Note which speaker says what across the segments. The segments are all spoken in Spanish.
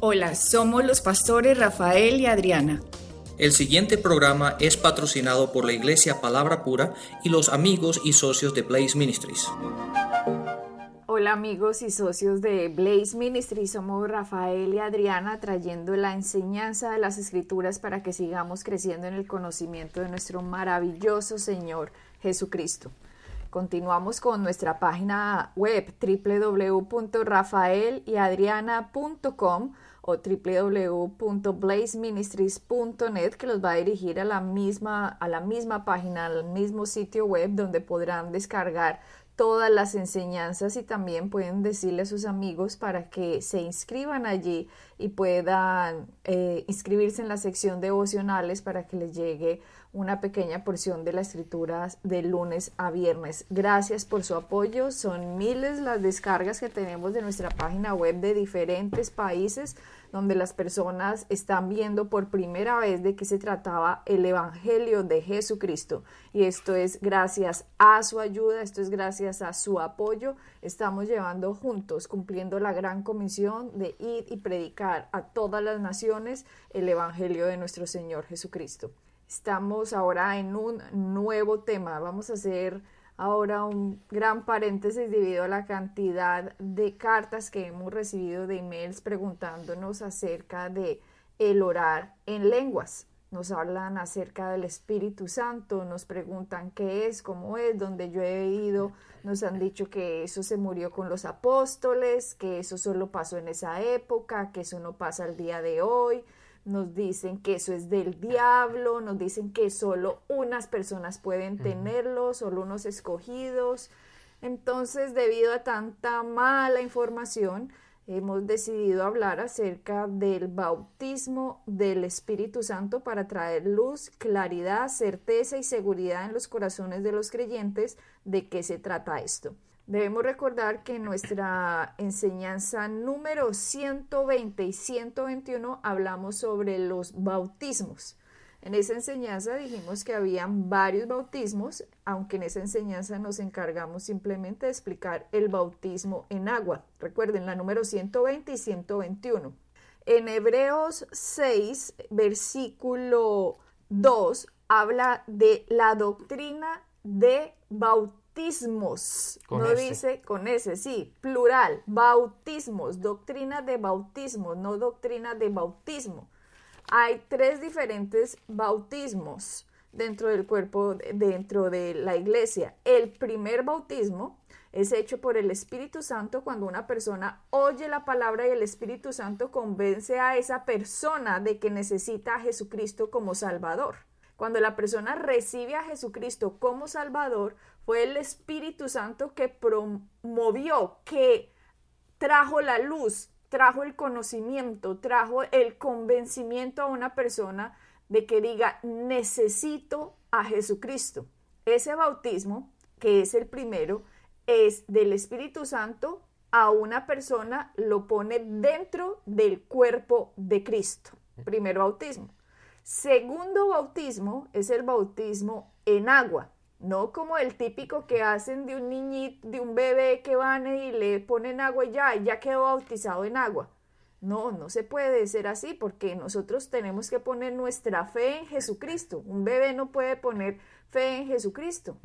Speaker 1: Hola, somos los pastores Rafael y Adriana.
Speaker 2: El siguiente programa es patrocinado por la Iglesia Palabra Pura y los amigos y socios de Blaze Ministries.
Speaker 3: Hola amigos y socios de Blaze Ministries, somos Rafael y Adriana trayendo la enseñanza de las escrituras para que sigamos creciendo en el conocimiento de nuestro maravilloso Señor Jesucristo. Continuamos con nuestra página web www.rafaelyadriana.com o www.blazeministries.net que los va a dirigir a la misma a la misma página, al mismo sitio web donde podrán descargar todas las enseñanzas y también pueden decirle a sus amigos para que se inscriban allí y puedan eh, inscribirse en la sección devocionales para que les llegue una pequeña porción de la escritura de lunes a viernes. Gracias por su apoyo. Son miles las descargas que tenemos de nuestra página web de diferentes países donde las personas están viendo por primera vez de qué se trataba el Evangelio de Jesucristo. Y esto es gracias a su ayuda, esto es gracias a su apoyo. Estamos llevando juntos, cumpliendo la gran comisión de ir y predicar a todas las naciones el Evangelio de nuestro Señor Jesucristo. Estamos ahora en un nuevo tema. Vamos a hacer ahora un gran paréntesis debido a la cantidad de cartas que hemos recibido de emails preguntándonos acerca de el orar en lenguas. Nos hablan acerca del Espíritu Santo, nos preguntan qué es, cómo es, donde yo he ido, nos han dicho que eso se murió con los apóstoles, que eso solo pasó en esa época, que eso no pasa al día de hoy, nos dicen que eso es del diablo, nos dicen que solo unas personas pueden tenerlo, solo unos escogidos. Entonces, debido a tanta mala información, hemos decidido hablar acerca del bautismo del Espíritu Santo para traer luz, claridad, certeza y seguridad en los corazones de los creyentes de qué se trata esto. Debemos recordar que en nuestra enseñanza número 120 y 121 hablamos sobre los bautismos. En esa enseñanza dijimos que habían varios bautismos, aunque en esa enseñanza nos encargamos simplemente de explicar el bautismo en agua. Recuerden la número 120 y 121. En Hebreos 6, versículo 2, habla de la doctrina de bautismo bautismos. no dice con ese, sí, plural, bautismos, doctrina de bautismo, no doctrina de bautismo. Hay tres diferentes bautismos dentro del cuerpo, dentro de la iglesia. El primer bautismo es hecho por el Espíritu Santo cuando una persona oye la palabra y el Espíritu Santo convence a esa persona de que necesita a Jesucristo como Salvador. Cuando la persona recibe a Jesucristo como Salvador, fue el Espíritu Santo que promovió, que trajo la luz, trajo el conocimiento, trajo el convencimiento a una persona de que diga, necesito a Jesucristo. Ese bautismo, que es el primero, es del Espíritu Santo a una persona, lo pone dentro del cuerpo de Cristo. Primer bautismo. Segundo bautismo es el bautismo en agua, no como el típico que hacen de un niñito, de un bebé que van y le ponen agua y ya, ya quedó bautizado en agua. No, no se puede ser así porque nosotros tenemos que poner nuestra fe en Jesucristo. Un bebé no puede poner fe en Jesucristo.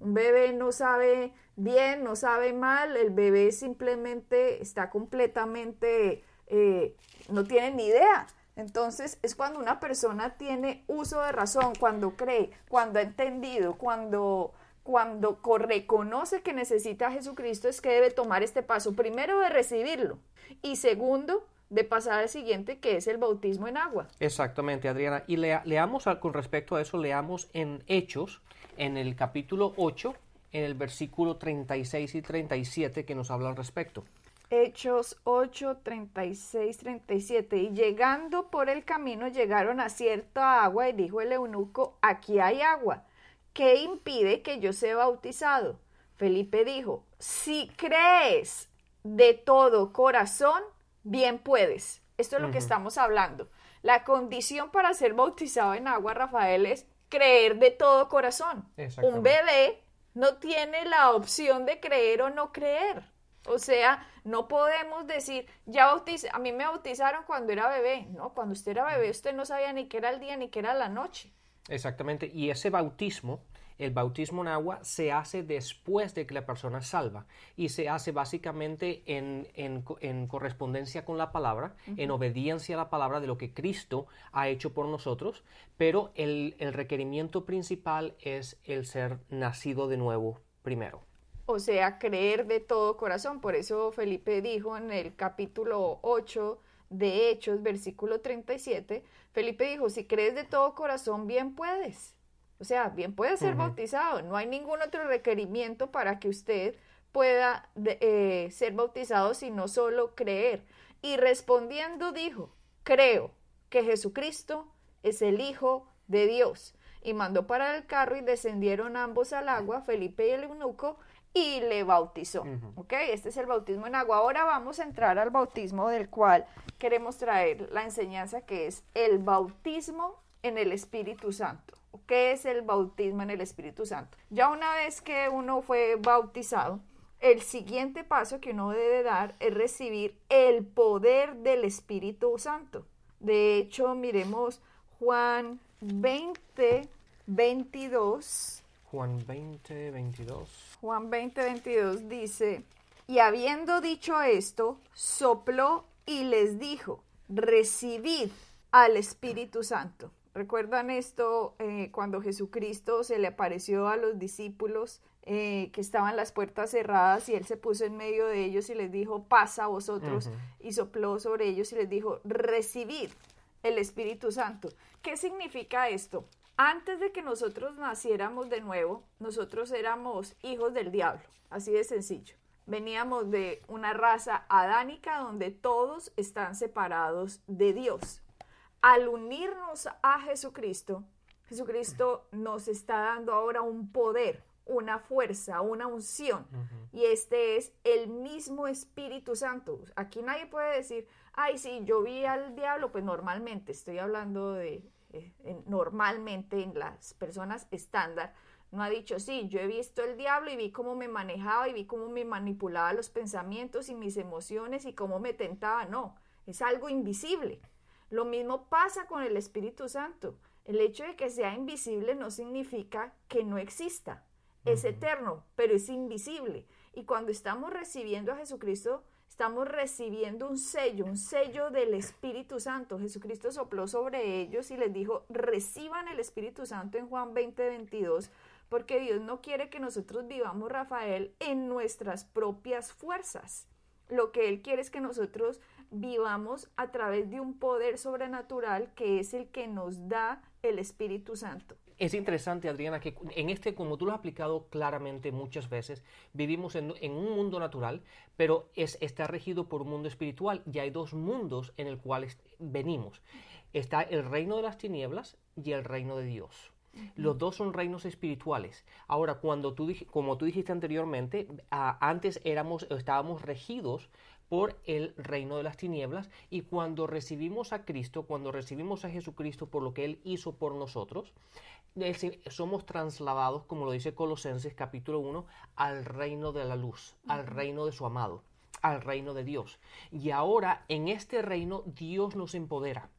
Speaker 3: Un bebé no sabe bien, no sabe mal, el bebé simplemente está completamente, eh, no tiene ni idea. Entonces es cuando una persona tiene uso de razón, cuando cree, cuando ha entendido, cuando, cuando reconoce que necesita a Jesucristo, es que debe tomar este paso. Primero de recibirlo y segundo de pasar al siguiente que es el bautismo en agua.
Speaker 4: Exactamente, Adriana. Y leamos con respecto a eso, leamos en Hechos, en el capítulo 8, en el versículo 36 y 37 que nos habla al respecto.
Speaker 3: Hechos 8, 36, 37. Y llegando por el camino llegaron a cierta agua y dijo el eunuco, aquí hay agua. ¿Qué impide que yo sea bautizado? Felipe dijo, si crees de todo corazón, bien puedes. Esto es lo que estamos hablando. La condición para ser bautizado en agua, Rafael, es creer de todo corazón. Un bebé no tiene la opción de creer o no creer. O sea, no podemos decir, ya bautiz a mí me bautizaron cuando era bebé. No, cuando usted era bebé usted no sabía ni qué era el día ni qué era la noche.
Speaker 4: Exactamente, y ese bautismo, el bautismo en agua, se hace después de que la persona es salva y se hace básicamente en, correspondencia con la palabra, en obediencia a la palabra de lo que Cristo ha hecho por nosotros, pero el, el requerimiento principal es el ser nacido de nuevo primero.
Speaker 3: O sea, creer de todo corazón. Por eso Felipe dijo en el capítulo 8 de Hechos, versículo 37, Felipe dijo, si crees de todo corazón, bien puedes. O sea, bien puedes ser bautizado. No hay ningún otro requerimiento para que usted pueda eh, ser bautizado, sino solo creer. Y respondiendo dijo, creo que Jesucristo es el Hijo de Dios. Y mandó para el carro y descendieron ambos al agua, Felipe y el eunuco, y le bautizó. ¿Ok? Este es el bautismo en agua. Ahora vamos a entrar al bautismo del cual queremos traer la enseñanza que es el bautismo en el Espíritu Santo. ¿Qué es el bautismo en el Espíritu Santo? Ya una vez que uno fue bautizado, el siguiente paso que uno debe dar es recibir el poder del Espíritu Santo. De hecho, miremos Juan 20, 22.
Speaker 4: Juan 20, 22.
Speaker 3: Juan 20, 22 dice, y habiendo dicho esto, sopló y les dijo, recibid al Espíritu Santo. ¿Recuerdan esto eh, cuando Jesucristo se le apareció a los discípulos eh, que estaban las puertas cerradas y él se puso en medio de ellos y les dijo, pasa a vosotros, y sopló sobre ellos y les dijo, recibid el Espíritu Santo. ¿Qué significa esto? Antes de que nosotros naciéramos de nuevo, nosotros éramos hijos del diablo, así de sencillo. Veníamos de una raza adánica donde todos están separados de Dios. Al unirnos a Jesucristo, Jesucristo nos está dando ahora un poder, una fuerza, una unción. Y este es el mismo Espíritu Santo. Aquí nadie puede decir, ay, sí, yo vi al diablo, pues normalmente estoy hablando de eh, normalmente en las personas estándar, no ha dicho, sí, yo he visto el diablo y vi cómo me manejaba y vi cómo me manipulaba los pensamientos y mis emociones y cómo me tentaba. No, es algo invisible. Lo mismo pasa con el Espíritu Santo. El hecho de que sea invisible no significa que no exista. Es eterno, pero es invisible. Y cuando estamos recibiendo a Jesucristo, estamos recibiendo un sello, un sello del Espíritu Santo. Jesucristo sopló sobre ellos y les dijo, reciban el Espíritu Santo en Juan 20, 22, porque Dios no quiere que nosotros vivamos, Rafael, en nuestras propias fuerzas. Lo que Él quiere es que nosotros vivamos a través de un poder sobrenatural que es el que nos da el Espíritu Santo.
Speaker 4: Es interesante, Adriana, que en este, como tú lo has explicado claramente muchas veces, vivimos en, un mundo natural, pero es, está regido por un mundo espiritual y hay dos mundos en el cual venimos. Está el reino de las tinieblas y el reino de Dios. Los dos son reinos espirituales. Ahora, cuando tú, como tú dijiste anteriormente, antes éramos, estábamos regidos por el reino de las tinieblas y cuando recibimos a Cristo, cuando recibimos a Jesucristo por lo que Él hizo por nosotros, somos trasladados, como lo dice Colosenses capítulo 1, al reino de la luz, al reino de su amado, al reino de Dios. Y ahora en este reino Dios nos empodera.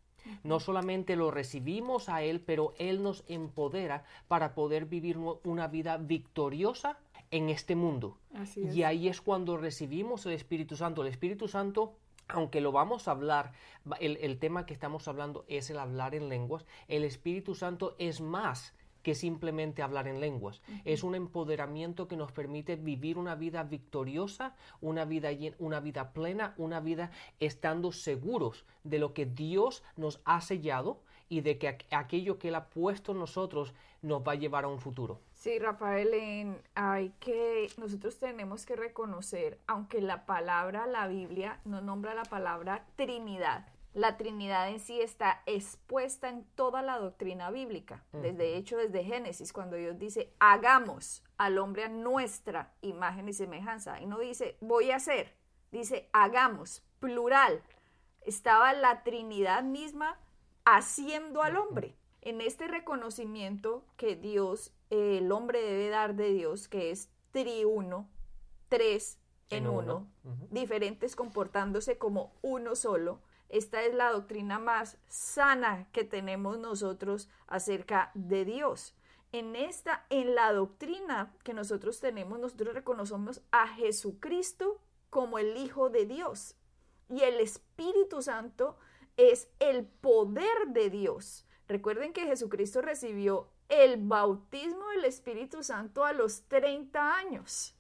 Speaker 4: No solamente lo recibimos a Él, pero Él nos empodera para poder vivir una vida victoriosa en este mundo. Y ahí es cuando recibimos el Espíritu Santo. El Espíritu Santo aunque lo vamos a hablar, el, tema que estamos hablando es el hablar en lenguas, el Espíritu Santo es más que simplemente hablar en lenguas. Es un empoderamiento que nos permite vivir una vida victoriosa, una vida, una vida plena, una vida estando seguros de lo que Dios nos ha sellado y de que aquello que Él ha puesto en nosotros nos va a llevar a un futuro.
Speaker 3: Sí, Rafael, hay que, nosotros tenemos que reconocer, aunque la palabra, la Biblia, no nombra la palabra Trinidad, la Trinidad en sí está expuesta en toda la doctrina bíblica, desde hecho desde Génesis, cuando Dios dice, hagamos al hombre a nuestra imagen y semejanza, y no dice, voy a hacer, dice, hagamos, plural. Estaba la Trinidad misma haciendo al hombre. En este reconocimiento que Dios el hombre debe dar de Dios, que es triuno, tres, en,
Speaker 4: En
Speaker 3: uno, diferentes comportándose como uno solo. Esta es la doctrina más sana que tenemos nosotros acerca de Dios. En esta, en la doctrina que nosotros tenemos, nosotros reconocemos a Jesucristo como el Hijo de Dios. Y el Espíritu Santo es el poder de Dios. Recuerden que Jesucristo recibió el bautismo del Espíritu Santo a los 30 años.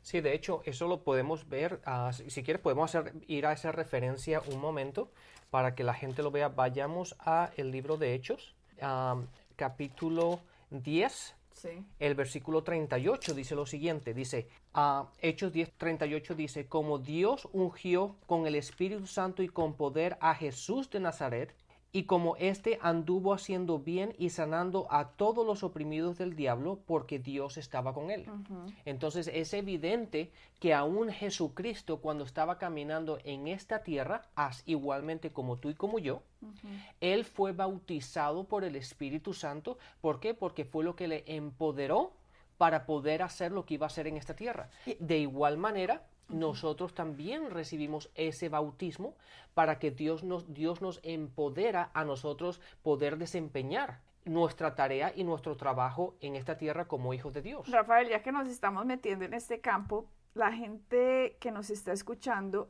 Speaker 4: Sí, de hecho, eso lo podemos ver. ah, si si quieres, podemos hacer, ir a esa referencia un momento para que la gente lo vea. Vayamos a el libro de Hechos, ah, capítulo 10,
Speaker 3: Sí.
Speaker 4: el versículo 38 dice lo siguiente, dice, ah, Hechos 10, 38 dice, como Dios ungió con el Espíritu Santo y con poder a Jesús de Nazaret, y como éste anduvo haciendo bien y sanando a todos los oprimidos del diablo, porque Dios estaba con él. Entonces es evidente que aún Jesucristo, cuando estaba caminando en esta tierra, as igualmente como tú y como yo, él fue bautizado por el Espíritu Santo. ¿Por qué? Porque fue lo que le empoderó para poder hacer lo que iba a hacer en esta tierra. De igual manera, nosotros también recibimos ese bautismo para que Dios nos, Dios nos empodera a nosotros poder desempeñar nuestra tarea y nuestro trabajo en esta tierra como hijos de Dios.
Speaker 3: Rafael, ya que nos estamos metiendo en este campo, la gente que nos está escuchando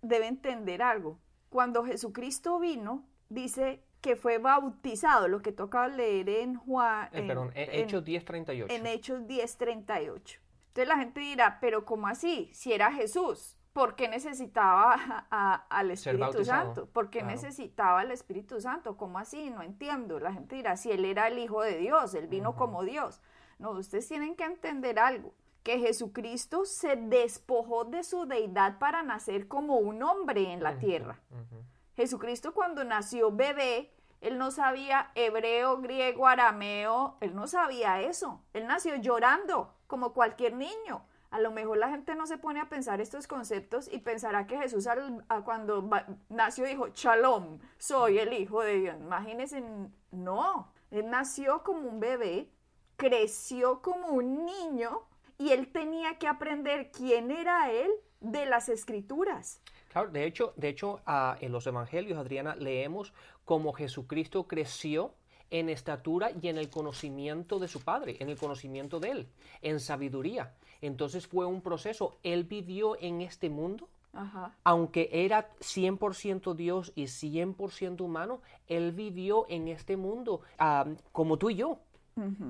Speaker 3: debe entender algo. Cuando Jesucristo vino, dice que fue bautizado, lo que toca leer en Juan,
Speaker 4: Eh,
Speaker 3: en-
Speaker 4: perdón,
Speaker 3: en-
Speaker 4: Hechos 10:38.
Speaker 3: en Hechos 10:38. Entonces la gente dirá, pero ¿cómo así? Si era Jesús, ¿por qué necesitaba a- a- al Espíritu Santo? ¿Por qué
Speaker 4: claro.
Speaker 3: necesitaba al Espíritu Santo? ¿Cómo así? No entiendo. La gente dirá, si él era el Hijo de Dios, él vino como Dios. No, ustedes tienen que entender algo, que Jesucristo se despojó de su deidad para nacer como un hombre en la tierra. Jesucristo cuando nació bebé, él no sabía hebreo, griego, arameo, él no sabía eso. Él nació llorando, como cualquier niño. A lo mejor la gente no se pone a pensar estos conceptos y pensará que Jesús a cuando va- nació dijo, Shalom, soy el Hijo de Dios. Imagínense, no, él nació como un bebé, creció como un niño y él tenía que aprender quién era él de las escrituras.
Speaker 4: Claro, de hecho, de hecho en los evangelios, Adriana, leemos cómo Jesucristo creció en estatura y en el conocimiento de su Padre, en el conocimiento de Él, en sabiduría. Entonces fue un proceso. Él vivió en este mundo,
Speaker 3: Ajá.
Speaker 4: aunque era 100% Dios y 100% humano, Él vivió en este mundo ah, como tú y yo.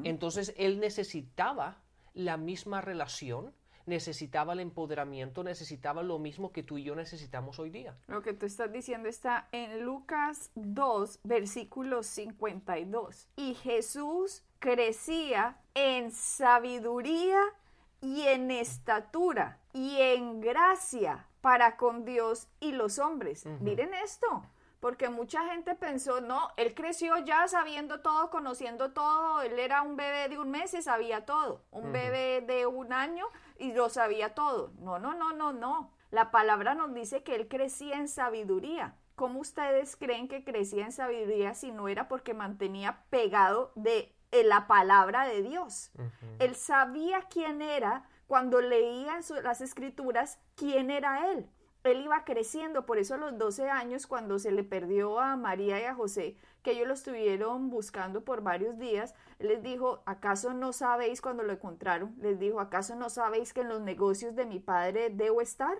Speaker 4: Entonces Él necesitaba la misma relación, necesitaba el empoderamiento, necesitaba lo mismo que tú y yo necesitamos hoy día.
Speaker 3: Lo que tú estás diciendo está en Lucas 2, versículo 52. Y Jesús crecía en sabiduría y en estatura y en gracia para con Dios y los hombres. Miren esto. Porque mucha gente pensó, no, él creció ya sabiendo todo, conociendo todo, él era un bebé de un mes y sabía todo, un bebé de un año y lo sabía todo. No, no, no, no, no. La palabra nos dice que él crecía en sabiduría. ¿Cómo ustedes creen que crecía en sabiduría si no era porque mantenía pegado de la palabra de Dios? Él sabía quién era cuando leía las escrituras quién era él. Él iba creciendo, por eso a los 12 años, cuando se le perdió a María y a José, que ellos lo estuvieron buscando por varios días, les dijo, ¿acaso no sabéis cuando lo encontraron? Les dijo, ¿acaso no sabéis que en los negocios de mi padre debo estar?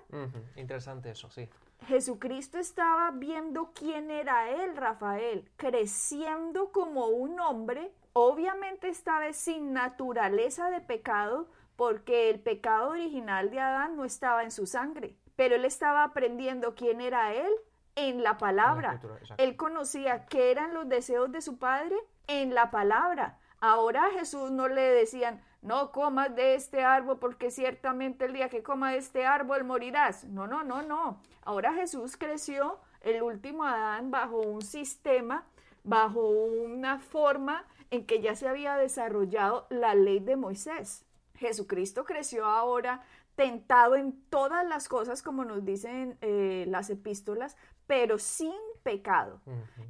Speaker 4: Interesante eso, sí.
Speaker 3: Jesucristo estaba viendo quién era él, Rafael, creciendo como un hombre, obviamente esta vez sin naturaleza de pecado, porque el pecado original de Adán no estaba en su sangre, pero él estaba aprendiendo quién era él en la palabra. él conocía qué eran los deseos de su padre en la palabra. Ahora a Jesús no le decían, no comas de este árbol porque ciertamente el día que coma de este árbol morirás. No, no, no, no. Ahora Jesús creció, el último Adán, bajo un sistema, bajo una forma en que ya se había desarrollado la ley de Moisés. Jesucristo creció ahora tentado en todas las cosas, como nos dicen eh, las epístolas, pero sin pecado.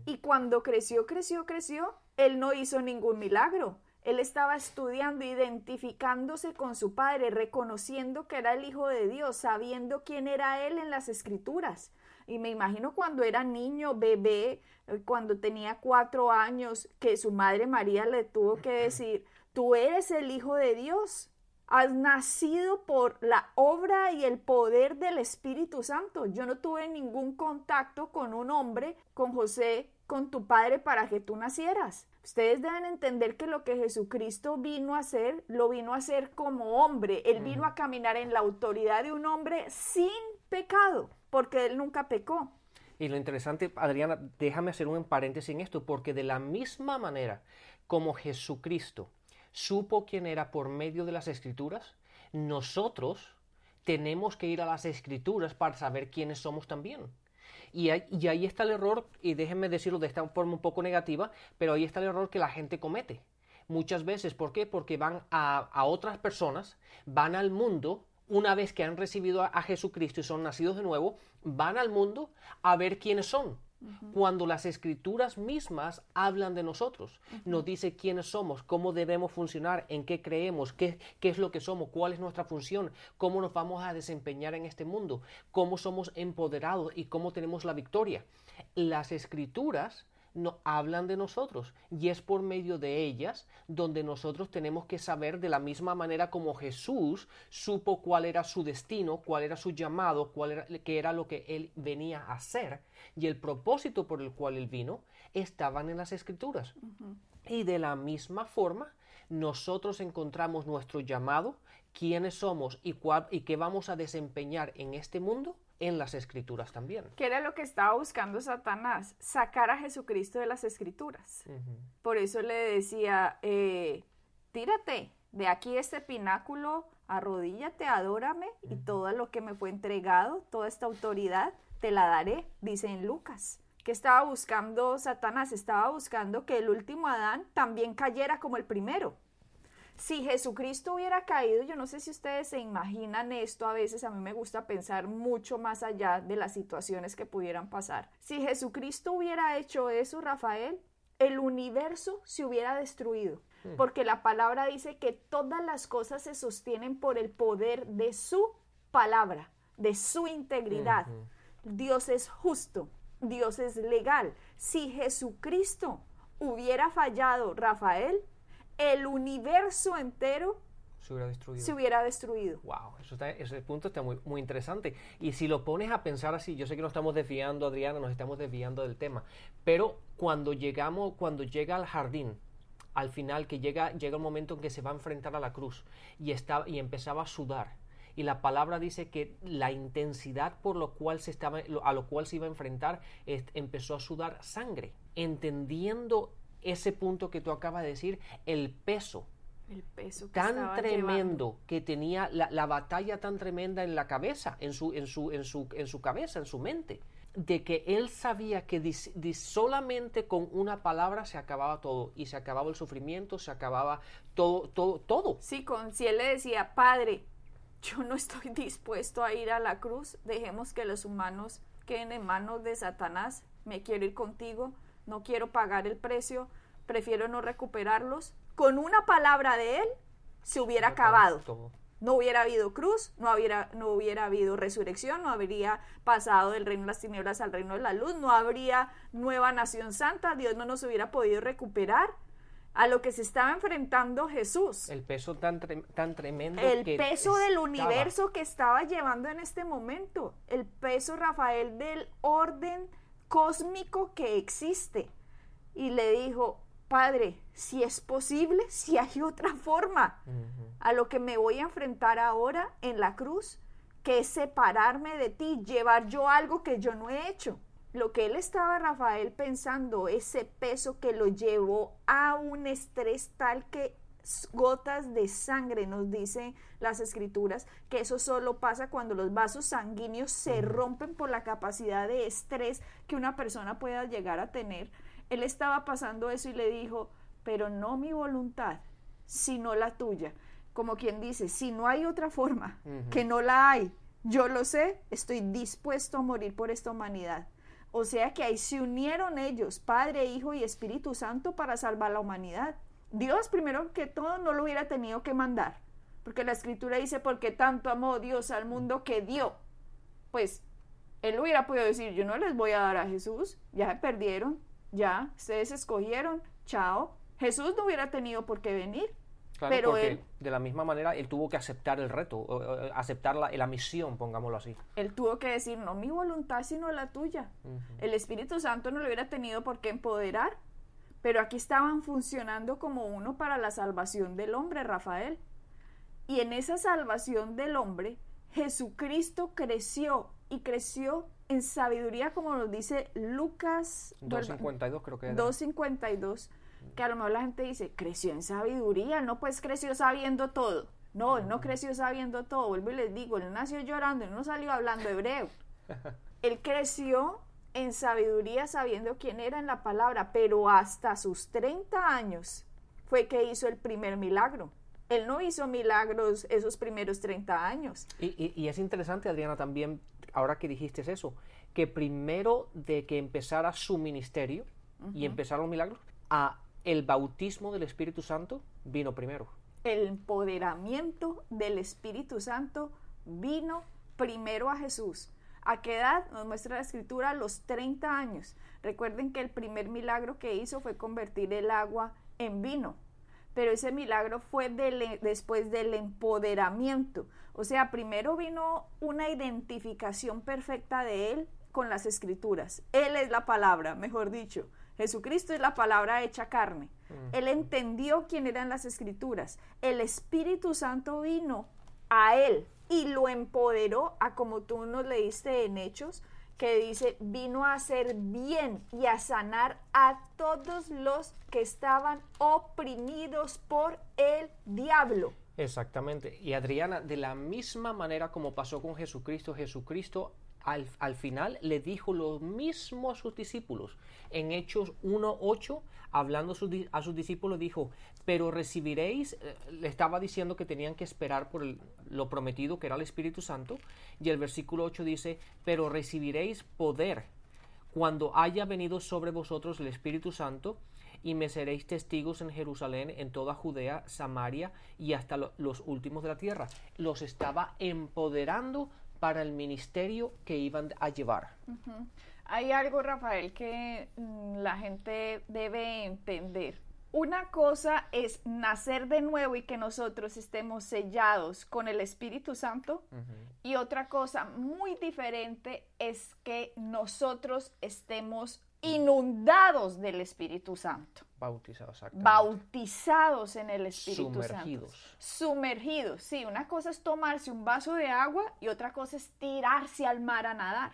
Speaker 3: Y cuando creció, creció, creció, él no hizo ningún milagro. Él estaba estudiando, identificándose con su padre, reconociendo que era el Hijo de Dios, sabiendo quién era Él en las escrituras. Y me imagino cuando era niño, bebé, eh, cuando tenía cuatro años, que su madre María le tuvo que decir, tú eres el Hijo de Dios. Has nacido por la obra y el poder del Espíritu Santo. Yo no tuve ningún contacto con un hombre, con José, con tu padre para que tú nacieras. Ustedes deben entender que lo que Jesucristo vino a hacer, lo vino a hacer como hombre. Él vino a caminar en la autoridad de un hombre sin pecado, porque él nunca pecó.
Speaker 4: Y lo interesante, Adriana, déjame hacer un paréntesis en esto, porque de la misma manera como Jesucristo supo quién era por medio de las escrituras, nosotros tenemos que ir a las escrituras para saber quiénes somos también. Y, ahí está el error, y déjenme decirlo de esta forma un poco negativa, pero ahí está el error que la gente comete. Muchas veces, ¿por qué? Porque van a, otras personas, van al mundo, una vez que han recibido a Jesucristo y son nacidos de nuevo, van al mundo a ver quiénes son cuando las escrituras mismas hablan de nosotros, nos dice quiénes somos, cómo debemos funcionar, en qué creemos, qué, qué es lo que somos, cuál es nuestra función, cómo nos vamos a desempeñar en este mundo, cómo somos empoderados y cómo tenemos la victoria. Las escrituras no, hablan de nosotros y es por medio de ellas donde nosotros tenemos que saber de la misma manera como Jesús supo cuál era su destino, cuál era su llamado, cuál era, qué era lo que él venía a hacer y el propósito por el cual él vino estaban en las escrituras. Y de la misma forma nosotros encontramos nuestro llamado, quiénes somos y, cuál, y qué vamos a desempeñar en este mundo en las escrituras también.
Speaker 3: ¿Qué era lo que estaba buscando Satanás? Sacar a Jesucristo de las escrituras. Por eso le decía, eh, tírate de aquí este pináculo, arrodíllate, adórame y todo lo que me fue entregado, toda esta autoridad, te la daré, dice en Lucas. ¿Qué estaba buscando Satanás? Estaba buscando que el último Adán también cayera como el primero. Si Jesucristo hubiera caído, yo no sé si ustedes se imaginan esto, a veces a mí me gusta pensar mucho más allá de las situaciones que pudieran pasar. Si Jesucristo hubiera hecho eso, Rafael, el universo se hubiera destruido, hmm. porque la palabra dice que todas las cosas se sostienen por el poder de su palabra, de su integridad. Dios es justo, Dios es legal. Si Jesucristo hubiera fallado, Rafael, el universo entero
Speaker 4: se hubiera destruido.
Speaker 3: Se hubiera destruido.
Speaker 4: Wow, eso está, ese punto está muy, muy interesante. Y si lo pones a pensar así, yo sé que nos estamos desviando, Adriana, nos estamos desviando del tema, pero cuando llegamos, cuando llega al jardín, al final que llega, llega el momento en que se va a enfrentar a la cruz y, está, y empezaba a sudar. Y la palabra dice que la intensidad por lo cual se estaba, a lo cual se iba a enfrentar empezó a sudar sangre, entendiendo ese punto que tú acabas de decir, el peso.
Speaker 3: El peso
Speaker 4: tan tremendo que tenía la, batalla tan tremenda en la cabeza, en su, en, su, en, su, en su cabeza, en su mente, de que él sabía que solamente con una palabra se acababa todo y se acababa el sufrimiento, se acababa todo, todo, todo.
Speaker 3: Sí, con, si él le decía, Padre, yo no estoy dispuesto a ir a la cruz, dejemos que los humanos queden en manos de Satanás, me quiero ir contigo, no quiero pagar el precio, prefiero no recuperarlos. Con una palabra de él se hubiera acabado. No hubiera habido cruz, no hubiera, no hubiera habido resurrección, no habría pasado del reino de las tinieblas al reino de la luz, no habría nueva nación santa, Dios no nos hubiera podido recuperar a lo que se estaba enfrentando Jesús.
Speaker 4: El peso tan, tan tremendo.
Speaker 3: El peso del universo que estaba llevando en este momento. El peso, Rafael, del orden cósmico que existe. Y le dijo, Padre, si es posible, si hay otra forma a lo que me voy a enfrentar ahora en la cruz, que es separarme de ti, llevar yo algo que yo no he hecho. Lo que él estaba, Rafael, pensando, ese peso que lo llevó a un estrés tal que gotas de sangre, nos dicen las escrituras, que eso solo pasa cuando los vasos sanguíneos se rompen por la capacidad de estrés que una persona pueda llegar a tener. Él estaba pasando eso y le dijo, pero no mi voluntad, sino la tuya. Como quien dice, si no hay otra forma, que no la hay, yo lo sé, estoy dispuesto a morir por esta humanidad. O sea que ahí se unieron ellos, Padre, Hijo y Espíritu Santo, para salvar la humanidad. Dios primero que todo no lo hubiera tenido que mandar, porque la escritura dice, porque tanto amó Dios al mundo que dio. Pues él hubiera podido decir, yo no les voy a dar a Jesús, ya se perdieron, ya, ustedes escogieron, chao. Jesús no hubiera tenido por qué venir.
Speaker 4: Claro,
Speaker 3: pero
Speaker 4: porque
Speaker 3: él,
Speaker 4: de la misma manera él tuvo que aceptar el reto, aceptar la, la misión, pongámoslo así.
Speaker 3: él tuvo que decir, no mi voluntad, sino la tuya. El Espíritu Santo no lo hubiera tenido por qué empoderar, pero aquí estaban funcionando como uno para la salvación del hombre, Rafael. Y en esa salvación del hombre, Jesucristo creció y creció en sabiduría, como nos dice Lucas bueno,
Speaker 4: 252 creo que era.
Speaker 3: 2.52, que a lo mejor la gente dice, creció en sabiduría, no pues creció sabiendo todo. No, él no creció sabiendo todo, vuelvo y les digo, él nació llorando, él no salió hablando hebreo. Él creció en sabiduría sabiendo quién era en la palabra, pero hasta sus 30 años fue que hizo el primer milagro. Él no hizo milagros esos primeros 30 años.
Speaker 4: Y, y- y es interesante, Adriana, también, ahora que dijiste eso, que primero de que empezara su ministerio y empezaron los milagros, a el bautismo del Espíritu Santo vino primero.
Speaker 3: el empoderamiento del Espíritu Santo vino primero a Jesús. ¿A qué edad? Nos muestra la escritura a los 30 años. Recuerden que el primer milagro que hizo fue convertir el agua en vino. Pero ese milagro fue del- después del empoderamiento. O sea, primero vino una identificación perfecta de él con las escrituras. Él es la palabra, mejor dicho. Jesucristo es la palabra hecha carne. Él entendió quién eran las escrituras. El Espíritu Santo vino a él y lo empoderó a como tú nos leíste en Hechos, que dice, vino a hacer bien y a sanar a todos los que estaban oprimidos por el diablo.
Speaker 4: Exactamente. Y Adriana, de la misma manera como pasó con Jesucristo, Jesucristo al, al final le dijo lo mismo a sus discípulos. En Hechos 1.8, hablando a sus, discípulos, dijo, pero recibiréis, eh, le estaba diciendo que tenían que esperar por lo prometido, que era el Espíritu Santo. Y el versículo 8 dice, pero recibiréis poder cuando haya venido sobre vosotros el Espíritu Santo, y me seréis testigos en Jerusalén, en toda Judea, Samaria y hasta lo- los últimos de la tierra. Los estaba empoderando para el ministerio que iban a llevar.
Speaker 3: Hay algo, Rafael, que mm, la gente debe entender. Una cosa es nacer de nuevo y que nosotros estemos sellados con el Espíritu Santo. Y otra cosa muy diferente es que nosotros estemos inundados del Espíritu Santo,
Speaker 4: Bautizados,
Speaker 3: bautizados en el Espíritu
Speaker 4: Sumergidos.
Speaker 3: Santo. Sumergidos. Sí, una cosa es tomarse un vaso de agua y otra cosa es tirarse al mar a nadar.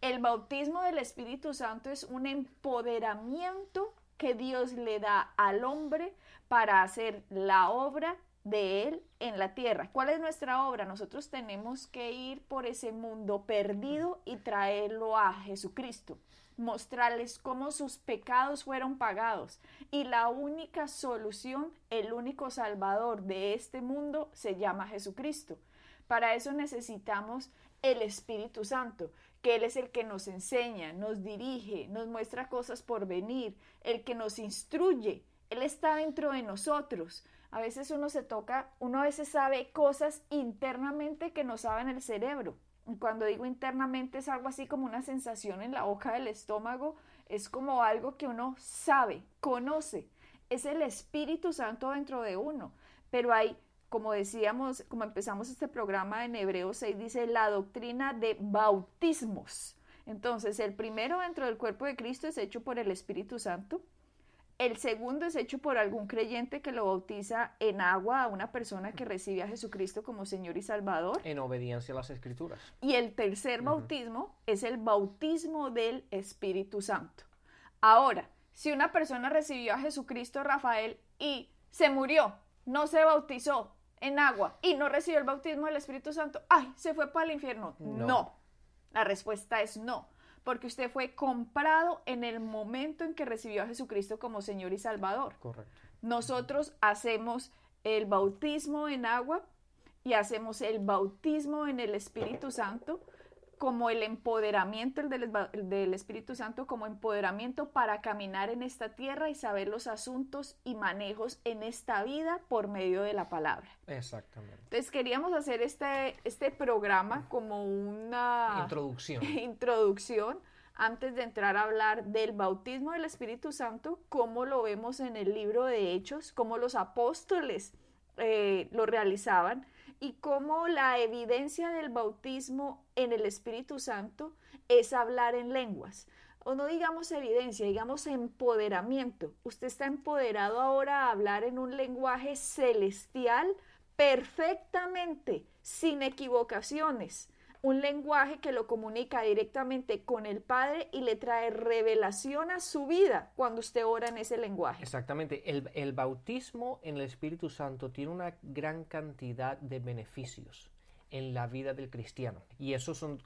Speaker 3: El bautismo del Espíritu Santo es un empoderamiento que Dios le da al hombre para hacer la obra de Él en la tierra. ¿Cuál es nuestra obra? Nosotros tenemos que ir por ese mundo perdido y traerlo a Jesucristo, mostrarles cómo sus pecados fueron pagados y la única solución, el único salvador de este mundo se llama Jesucristo. Para eso necesitamos el Espíritu Santo, que Él es el que nos enseña, nos dirige, nos muestra cosas por venir, el que nos instruye. Él está dentro de nosotros. A veces uno se toca, uno a veces sabe cosas internamente que no sabe en el cerebro. Cuando digo internamente es algo así como una sensación en la boca del estómago, es como algo que uno sabe, conoce. Es el Espíritu Santo dentro de uno. Pero hay como decíamos, como empezamos este programa en Hebreos 6, dice la doctrina de bautismos. Entonces, el primero dentro del cuerpo de Cristo es hecho por el Espíritu Santo. El segundo es hecho por algún creyente que lo bautiza en agua a una persona que recibe a Jesucristo como Señor y Salvador.
Speaker 4: En obediencia a las Escrituras.
Speaker 3: Y el tercer bautismo es el bautismo del Espíritu Santo. Ahora, si una persona recibió a Jesucristo, Rafael, y se murió, no se bautizó en agua y no recibió el bautismo del Espíritu Santo, ay, se fue para el infierno.
Speaker 4: No.
Speaker 3: no. La respuesta es no, porque usted fue comprado en el momento en que recibió a Jesucristo como Señor y Salvador.
Speaker 4: Correcto.
Speaker 3: Nosotros hacemos el bautismo en agua y hacemos el bautismo en el Espíritu Santo como el empoderamiento del, del, Espíritu Santo, como empoderamiento para caminar en esta tierra y saber los asuntos y manejos en esta vida por medio de la palabra.
Speaker 4: Exactamente.
Speaker 3: Entonces queríamos hacer este, este programa como una
Speaker 4: introducción.
Speaker 3: introducción antes de entrar a hablar del bautismo del Espíritu Santo, como lo vemos en el libro de Hechos, cómo los apóstoles eh, lo realizaban y cómo la evidencia del bautismo en el Espíritu Santo es hablar en lenguas. O no digamos evidencia, digamos empoderamiento. Usted está empoderado ahora a hablar en un lenguaje celestial perfectamente, sin equivocaciones un lenguaje que lo comunica directamente con el Padre y le trae revelación a su vida cuando usted ora en ese lenguaje.
Speaker 4: Exactamente. El, el bautismo en el Espíritu Santo tiene una gran cantidad de beneficios en la vida del cristiano. Y eso son,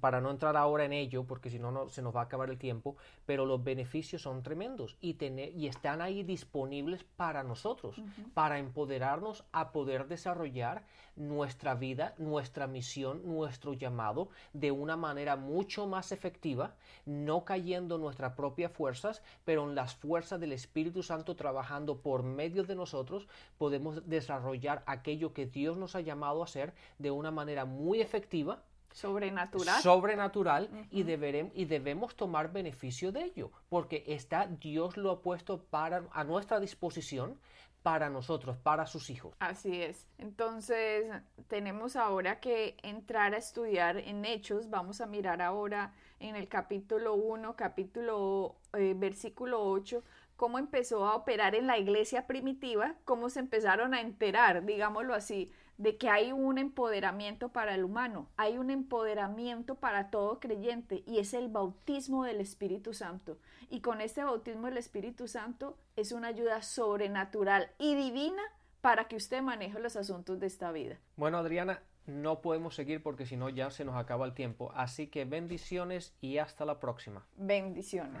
Speaker 4: para no entrar ahora en ello, porque si no, no se nos va a acabar el tiempo, pero los beneficios son tremendos y, tener, y están ahí disponibles para nosotros, para empoderarnos a poder desarrollar nuestra vida, nuestra misión, nuestro llamado de una manera mucho más efectiva, no cayendo en nuestras propias fuerzas, pero en las fuerzas del Espíritu Santo trabajando por medio de nosotros, podemos desarrollar aquello que Dios nos ha llamado a hacer de una manera muy efectiva.
Speaker 3: Sobrenatural.
Speaker 4: Sobrenatural y, y debemos tomar beneficio de ello, porque está Dios lo ha puesto para, a nuestra disposición para nosotros, para sus hijos.
Speaker 3: Así es. Entonces, tenemos ahora que entrar a estudiar en Hechos. Vamos a mirar ahora en el capítulo 1, capítulo, eh, versículo 8, cómo empezó a operar en la iglesia primitiva, cómo se empezaron a enterar, digámoslo así, de que hay un empoderamiento para el humano, hay un empoderamiento para todo creyente y es el bautismo del Espíritu Santo. Y con este bautismo del Espíritu Santo es una ayuda sobrenatural y divina para que usted maneje los asuntos de esta vida.
Speaker 4: Bueno, Adriana, no podemos seguir porque si no ya se nos acaba el tiempo. Así que bendiciones y hasta la próxima.
Speaker 3: Bendiciones.